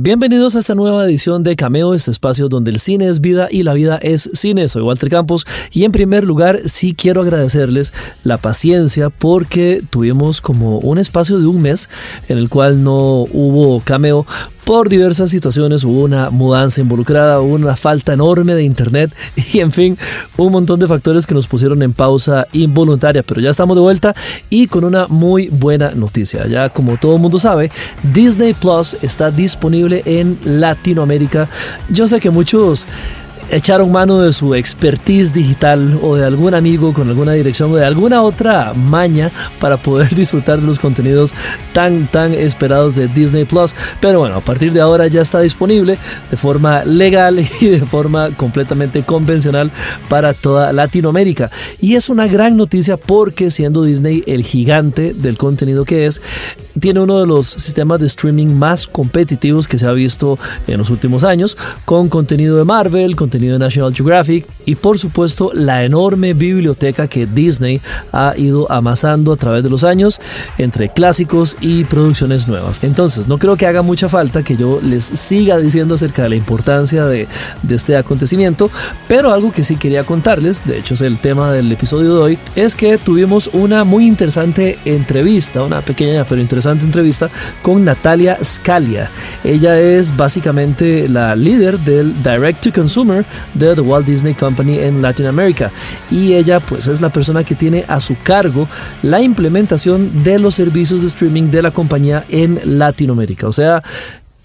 Bienvenidos a esta nueva edición de Cameo, este espacio donde el cine es vida y la vida es cine. Soy Walter Campos y en primer lugar sí quiero agradecerles la paciencia porque tuvimos como un espacio de un mes en el cual no hubo Cameo por diversas situaciones, hubo una mudanza involucrada, hubo una falta enorme de internet y en fin, un montón de factores que nos pusieron en pausa involuntaria, pero ya estamos de vuelta y con una muy buena noticia. Ya como todo el mundo sabe, Disney Plus está disponible en Latinoamérica. Yo sé que muchos echaron mano de su expertise digital o de algún amigo con alguna dirección o de alguna otra maña para poder disfrutar de los contenidos tan tan esperados de Disney Plus. Pero bueno, a partir de ahora ya está disponible de forma legal y de forma completamente convencional para toda Latinoamérica. Y es una gran noticia porque siendo Disney el gigante del contenido que es, tiene uno de los sistemas de streaming más competitivos que se ha visto en los últimos años, con contenido de Marvel, contenido de National Geographic y por supuesto la enorme biblioteca que Disney ha ido amasando a través de los años entre clásicos y producciones nuevas. Entonces, no creo que haga mucha falta que yo les siga diciendo acerca de la importancia de, este acontecimiento, pero algo que sí quería contarles, de hecho es el tema del episodio de hoy, es que tuvimos una muy interesante entrevista, una pequeña pero interesante entrevista con Natalia Scalia. Ella es básicamente la líder del Direct to Consumer de The Walt Disney Company en Latinoamérica y ella pues es la persona que tiene a su cargo la implementación de los servicios de streaming de la compañía en Latinoamérica. O sea,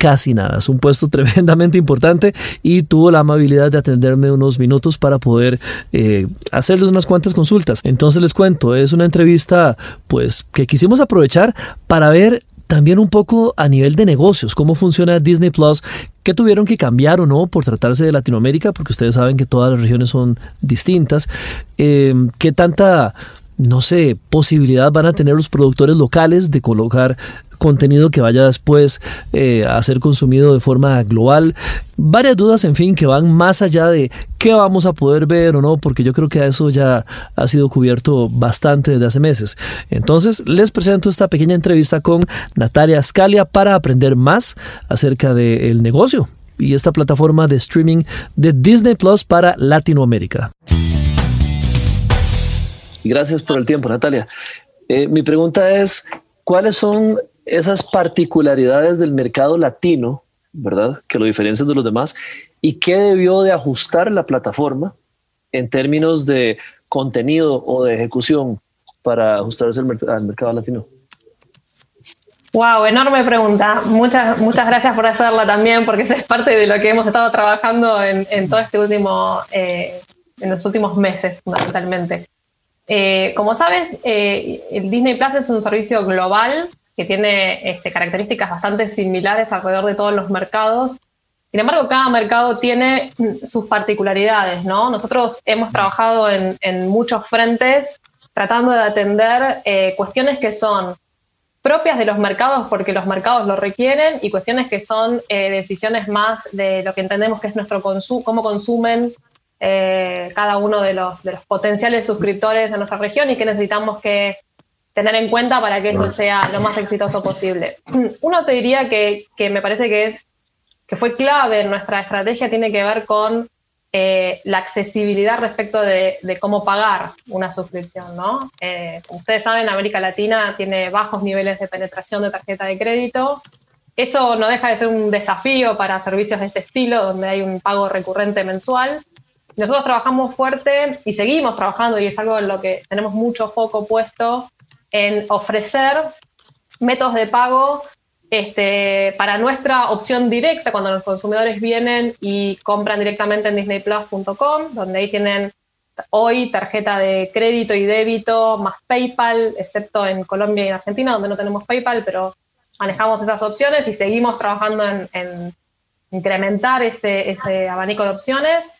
casi nada. Es un puesto tremendamente importante y tuvo la amabilidad de atenderme unos minutos para poder eh, hacerles unas cuantas consultas. Entonces les cuento, es una entrevista pues que quisimos aprovechar para ver también un poco a nivel de negocios, cómo funciona Disney Plus, qué tuvieron que cambiar o no por tratarse de Latinoamérica, porque ustedes saben que todas las regiones son distintas, eh, qué tanta no sé, posibilidad van a tener los productores locales de colocar contenido que vaya después eh, a ser consumido de forma global. Varias dudas, en fin, que van más allá de qué vamos a poder ver o no, porque yo creo que eso ya ha sido cubierto bastante desde hace meses. Entonces, les presento esta pequeña entrevista con Natalia Scalia para aprender más acerca del negocio y esta plataforma de streaming de Disney Plus para Latinoamérica. Gracias por el tiempo, Natalia. Eh, mi pregunta es, ¿cuáles son esas particularidades del mercado latino, ¿verdad? Que lo diferencian de los demás. ¿Y qué debió de ajustar la plataforma en términos de contenido o de ejecución para ajustarse al, mercado latino? Wow, enorme pregunta. Muchas, muchas gracias por hacerla también, porque es parte de lo que hemos estado trabajando en, todo este último, eh, en los últimos meses, fundamentalmente. Eh, como sabes, eh, el Disney Plus es un servicio global que tiene este, características bastante similares alrededor de todos los mercados. Sin embargo, cada mercado tiene mm, sus particularidades, ¿no? Nosotros hemos trabajado en, muchos frentes tratando de atender eh, cuestiones que son propias de los mercados porque los mercados lo requieren y cuestiones que son eh, decisiones más de lo que entendemos que es nuestro consumo, cómo consumen eh, cada uno de los, de los potenciales suscriptores de nuestra región y que necesitamos que tener en cuenta para que eso sea lo más exitoso posible. Uno te diría que, que me parece que es que fue clave en nuestra estrategia tiene que ver con eh, la accesibilidad respecto de, de, cómo pagar una suscripción, ¿no? Eh, como ustedes saben, América Latina tiene bajos niveles de penetración de tarjeta de crédito. Eso no deja de ser un desafío para servicios de este estilo, donde hay un pago recurrente mensual. Nosotros trabajamos fuerte y seguimos trabajando, y es algo en lo que tenemos mucho foco puesto, en ofrecer métodos de pago este, para nuestra opción directa cuando los consumidores vienen y compran directamente en disneyplus.com, donde ahí tienen hoy tarjeta de crédito y débito más PayPal, excepto en Colombia y en Argentina, donde no tenemos PayPal, pero manejamos esas opciones y seguimos trabajando en, incrementar ese, ese abanico de opciones.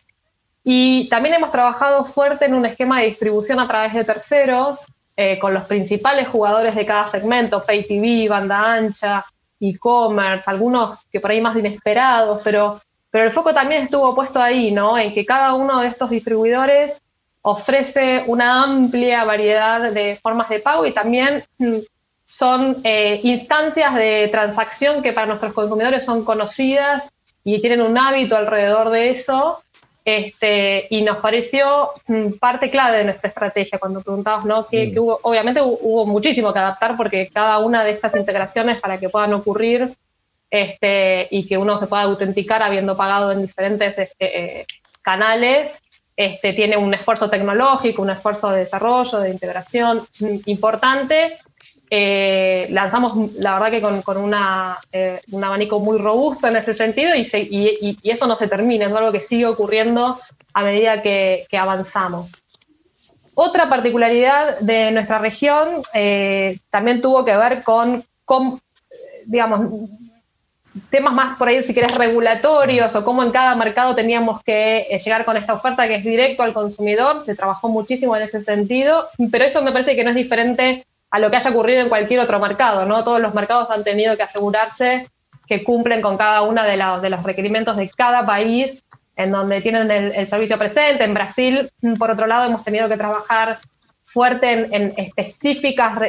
Y también hemos trabajado fuerte en un esquema de distribución a través de terceros, eh, con los principales jugadores de cada segmento, Pay TV, banda ancha, e-commerce, algunos que por ahí más inesperados, pero, pero el foco también estuvo puesto ahí, ¿no? En que cada uno de estos distribuidores ofrece una amplia variedad de formas de pago y también mm, son eh, instancias de transacción que para nuestros consumidores son conocidas y tienen un hábito alrededor de eso. Este, y nos pareció mm, parte clave de nuestra estrategia cuando preguntabas, ¿no? Que, mm. hubo, obviamente hubo, muchísimo que adaptar porque cada una de estas integraciones para que puedan ocurrir este, y que uno se pueda autenticar habiendo pagado en diferentes este, eh, canales, este, tiene un esfuerzo tecnológico, un esfuerzo de desarrollo, de integración mm, importante eh, lanzamos, la verdad que con, una, eh, un abanico muy robusto en ese sentido y, y, eso no se termina, es algo que sigue ocurriendo a medida que, avanzamos. Otra particularidad de nuestra región eh, también tuvo que ver con, con, digamos, temas más por ahí, si querés, regulatorios o cómo en cada mercado teníamos que llegar con esta oferta que es directo al consumidor. Se trabajó muchísimo en ese sentido, pero eso me parece que no es diferente a lo que haya ocurrido en cualquier otro mercado, ¿no? Todos los mercados han tenido que asegurarse que cumplen con cada uno de, de los requerimientos de cada país en donde tienen el, servicio presente. En Brasil, por otro lado, hemos tenido que trabajar fuerte en, específicas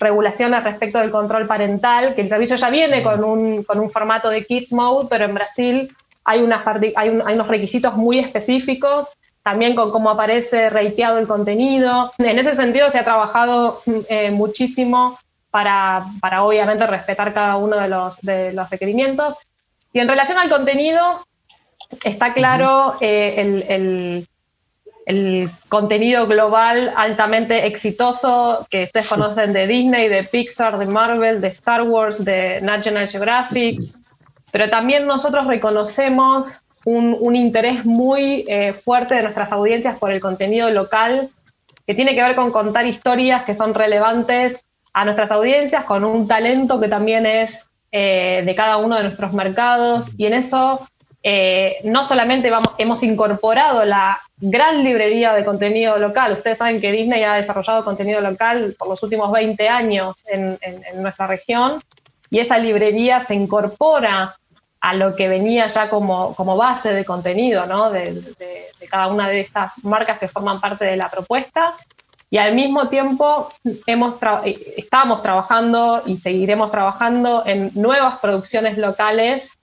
regulaciones respecto del control parental, que el servicio ya viene con un, con un formato de Kids Mode, pero en Brasil hay, unas, hay, hay unos requisitos muy específicos también con cómo aparece reiteado el contenido. En ese sentido se ha trabajado eh, muchísimo para, para, obviamente respetar cada uno de los, de los requerimientos. Y en relación al contenido, está claro eh, el, el, el, contenido global altamente exitoso que ustedes conocen de Disney, de Pixar, de Marvel, de Star Wars, de National Geographic, pero también nosotros reconocemos un, interés muy eh, fuerte de nuestras audiencias por el contenido local, que tiene que ver con contar historias que son relevantes a nuestras audiencias, con un talento que también es eh, de cada uno de nuestros mercados. Y en eso eh, no solamente hemos incorporado la gran librería de contenido local. Ustedes saben que Disney ha desarrollado contenido local por los últimos 20 años en nuestra región y esa librería se incorpora a lo que venía ya como, como base de contenido ¿no? de, cada una de estas marcas que forman parte de la propuesta. Y al mismo tiempo hemos eh, estamos trabajando y seguiremos trabajando en nuevas producciones locales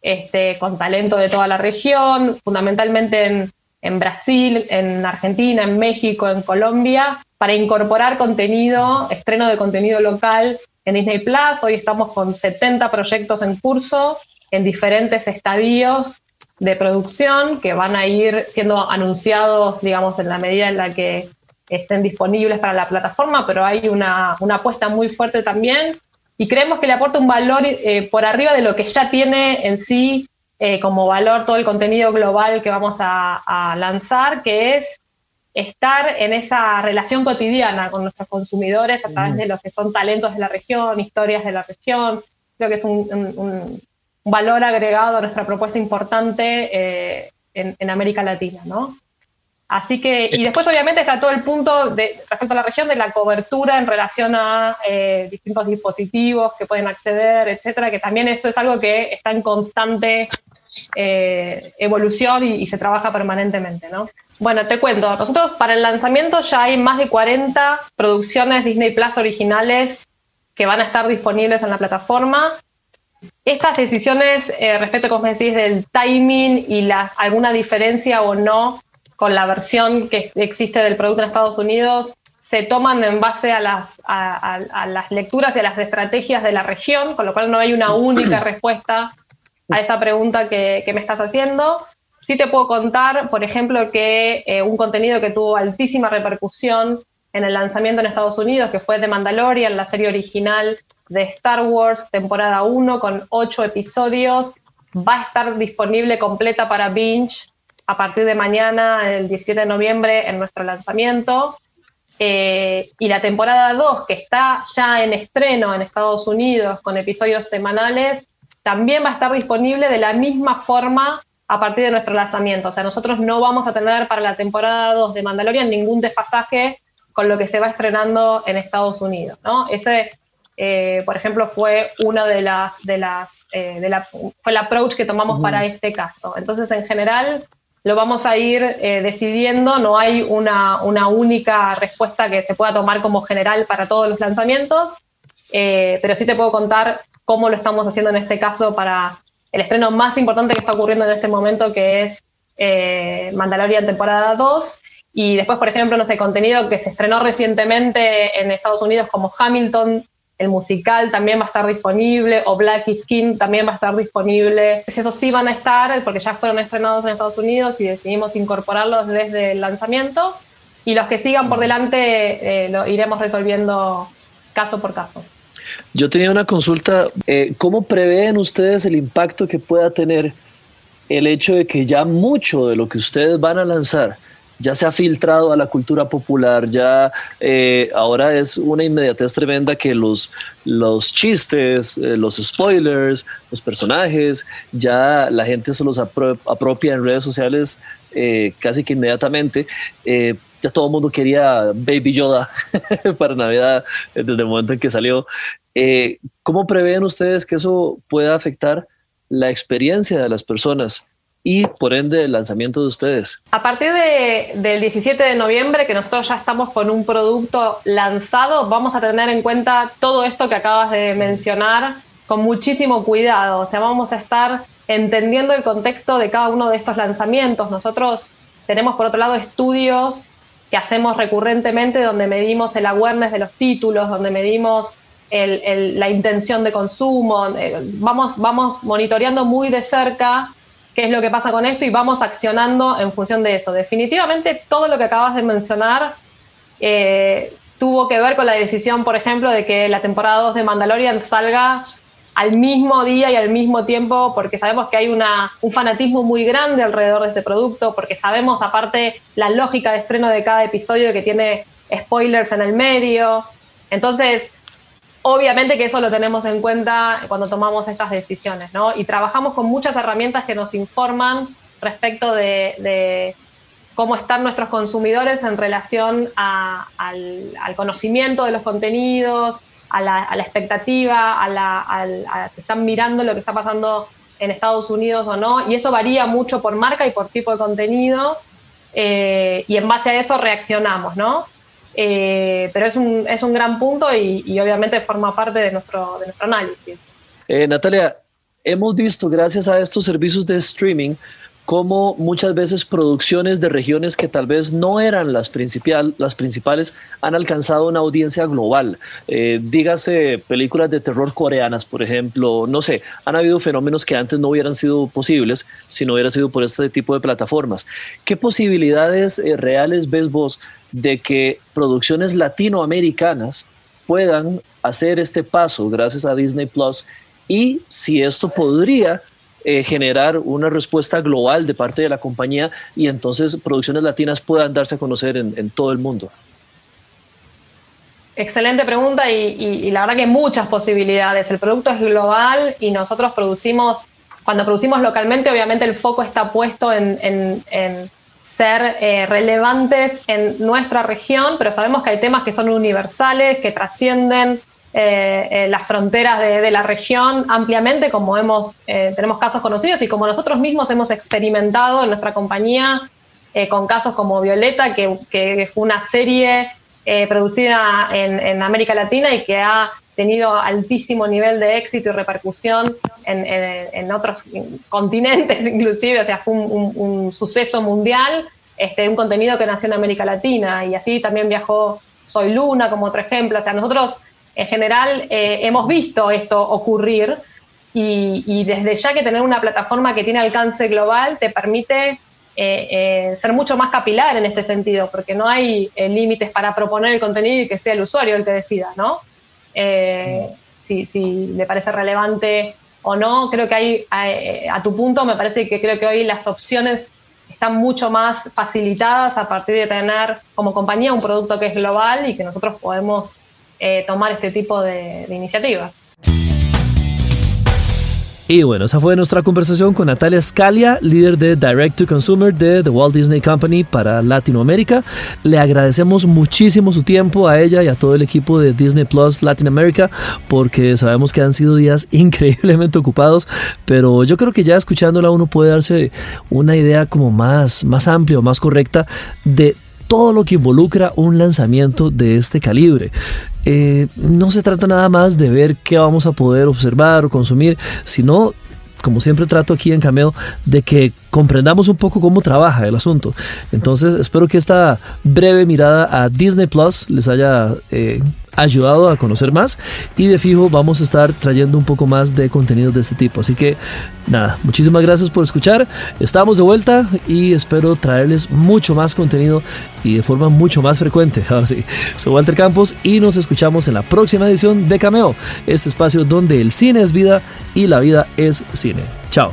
este, con talento de toda la región, fundamentalmente en, en Brasil, en Argentina, en México, en Colombia, para incorporar contenido, estreno de contenido local en Disney Plus. Hoy estamos con 70 proyectos en curso en diferentes estadios de producción que van a ir siendo anunciados, digamos, en la medida en la que estén disponibles para la plataforma, pero hay una, apuesta muy fuerte también y creemos que le aporta un valor eh, por arriba de lo que ya tiene en sí eh, como valor todo el contenido global que vamos a, a, lanzar, que es estar en esa relación cotidiana con nuestros consumidores a través de lo que son talentos de la región, historias de la región. Creo que es un, un valor agregado a nuestra propuesta importante eh, en, América Latina, ¿no? Así que, y después obviamente está todo el punto de, respecto a la región de la cobertura en relación a eh, distintos dispositivos que pueden acceder, etcétera, que también esto es algo que está en constante eh, evolución y, y, se trabaja permanentemente, ¿no? Bueno, te cuento, nosotros para el lanzamiento ya hay más de 40 producciones Disney Plus originales que van a estar disponibles en la plataforma estas decisiones eh, respecto, como decís, del timing y las, alguna diferencia o no con la versión que existe del producto en Estados Unidos se toman en base a las, a, las lecturas y a las estrategias de la región, con lo cual no hay una única respuesta a esa pregunta que, me estás haciendo. Sí te puedo contar, por ejemplo, que eh, un contenido que tuvo altísima repercusión en el lanzamiento en Estados Unidos, que fue The Mandalorian, la serie original de Star Wars, temporada 1, con 8 episodios. Va a estar disponible completa para Binge a partir de mañana, el 17 de noviembre, en nuestro lanzamiento. Eh, y la temporada 2, que está ya en estreno en Estados Unidos con episodios semanales, también va a estar disponible de la misma forma a partir de nuestro lanzamiento. O sea, nosotros no vamos a tener para la temporada 2 de Mandalorian ningún desfasaje con lo que se va estrenando en Estados Unidos. ¿no? Ese, eh, por ejemplo, fue una de las, de las eh, de la, fue el approach que tomamos para este caso. Entonces, en general, lo vamos a ir eh, decidiendo, no hay una, una, única respuesta que se pueda tomar como general para todos los lanzamientos, pero sí te puedo contar cómo lo estamos haciendo en este caso para el estreno más importante que está ocurriendo en este momento, que es Mandalorian temporada 2, y después, por ejemplo, no sé, contenido que se estrenó recientemente en Estados Unidos como Hamilton, el musical también va a estar disponible, o Black Skin también va a estar disponible. Esos sí van a estar porque ya fueron estrenados en Estados Unidos y decidimos incorporarlos desde el lanzamiento. Y los que sigan por delante eh, lo iremos resolviendo caso por caso. Yo tenía una consulta, eh, ¿cómo prevén ustedes el impacto que pueda tener el hecho de que ya mucho de lo que ustedes van a lanzar ya se ha filtrado a la cultura popular, ya eh, ahora es una inmediatez tremenda que los, los chistes, eh, los spoilers, los personajes, ya la gente se los apropia en redes sociales eh, casi que inmediatamente. ya todo el mundo quería Baby Yoda para Navidad desde el momento en que salió. ¿Cómo prevén ustedes que eso pueda afectar la experiencia de las personas? Y por ende el lanzamiento de ustedes? A partir del 17 de noviembre, que nosotros ya estamos con un producto lanzado, vamos a tener en cuenta todo esto que acabas de mencionar con muchísimo cuidado. O sea, vamos a estar entendiendo el contexto de cada uno de estos lanzamientos. Nosotros tenemos, por otro lado, estudios que hacemos recurrentemente donde medimos el awareness de los títulos, donde medimos la intención de consumo. Vamos, vamos monitoreando muy de cerca qué es lo que pasa con esto y vamos accionando en función de eso. Definitivamente todo lo que acabas de mencionar eh, tuvo que ver con la decisión, por ejemplo, de que la temporada 2 de Mandalorian salga al mismo día y al mismo tiempo, porque sabemos que hay una, un fanatismo muy grande alrededor de este producto, porque sabemos aparte la lógica de estreno de cada episodio que tiene spoilers en el medio. Entonces, Obviamente que eso lo tenemos en cuenta cuando tomamos estas decisiones, ¿no? Y trabajamos con muchas herramientas que nos informan respecto de, cómo están nuestros consumidores en relación al, conocimiento de los contenidos, a la, expectativa, a, la, si están mirando lo que está pasando en Estados Unidos o no. Y eso varía mucho por marca y por tipo de contenido. Eh, y en base a eso reaccionamos, ¿no? Eh, pero es un, es un gran punto y, obviamente forma parte de nuestro, de nuestro análisis. Eh, Natalia, hemos visto gracias a estos servicios de streaming como muchas veces producciones de regiones que tal vez no eran las principales han alcanzado una audiencia global. Eh, dígase películas de terror coreanas, por ejemplo, no sé, han habido fenómenos que antes no hubieran sido posibles si no hubiera sido por este tipo de plataformas. ¿Qué posibilidades eh, reales ves vos de que producciones latinoamericanas puedan hacer este paso gracias a Disney Plus y si esto podría eh, generar una respuesta global de parte de la compañía y entonces producciones latinas puedan darse a conocer en, todo el mundo? Excelente pregunta y, la verdad que muchas posibilidades. El producto es global y nosotros producimos, cuando producimos localmente, obviamente el foco está puesto en, ser eh, relevantes en nuestra región, pero sabemos que hay temas que son universales, que trascienden eh, eh, las fronteras de, la región ampliamente, como hemos, eh, tenemos casos conocidos y como nosotros mismos hemos experimentado en nuestra compañía con casos como Violeta, que, que fue una serie producida en, América Latina y que ha tenido altísimo nivel de éxito y repercusión en, otros continentes inclusive, o sea, fue un, suceso mundial, este, un contenido que nació en América Latina. Y así también viajó Soy Luna como otro ejemplo, o sea, nosotros en general eh, hemos visto esto ocurrir y, desde ya que tener una plataforma que tiene alcance global te permite eh, eh, ser mucho más capilar en este sentido, porque no hay límites para proponer el contenido y que sea el usuario el que decida, ¿no? Si, si, le parece relevante o no, creo que hay, a, a tu punto, me parece que creo que hoy las opciones están mucho más facilitadas a partir de tener como compañía un producto que es global y que nosotros podemos eh, tomar este tipo de, iniciativas. Y bueno, esa fue nuestra conversación con Natalia Scalia, líder de Direct to Consumer de The Walt Disney Company para Latinoamérica. Le agradecemos muchísimo su tiempo a ella y a todo el equipo de Disney Plus Latinoamérica porque sabemos que han sido días increíblemente ocupados, pero yo creo que ya escuchándola uno puede darse una idea como más, más amplia más correcta de todo lo que involucra un lanzamiento de este calibre. Eh, no se trata nada más de ver qué vamos a poder observar o consumir, sino como siempre trato aquí en Cameo, de que comprendamos un poco cómo trabaja el asunto. Entonces, espero que esta breve mirada a Disney Plus les haya eh, ayudado a conocer más y de fijo vamos a estar trayendo un poco más de contenido de este tipo. Así que nada, muchísimas gracias por escuchar. Estamos de vuelta y espero traerles mucho más contenido y de forma mucho más frecuente. Ahora sí, soy Walter Campos y nos escuchamos en la próxima edición de Cameo, este espacio donde el cine es vida y la vida es cine. Chao.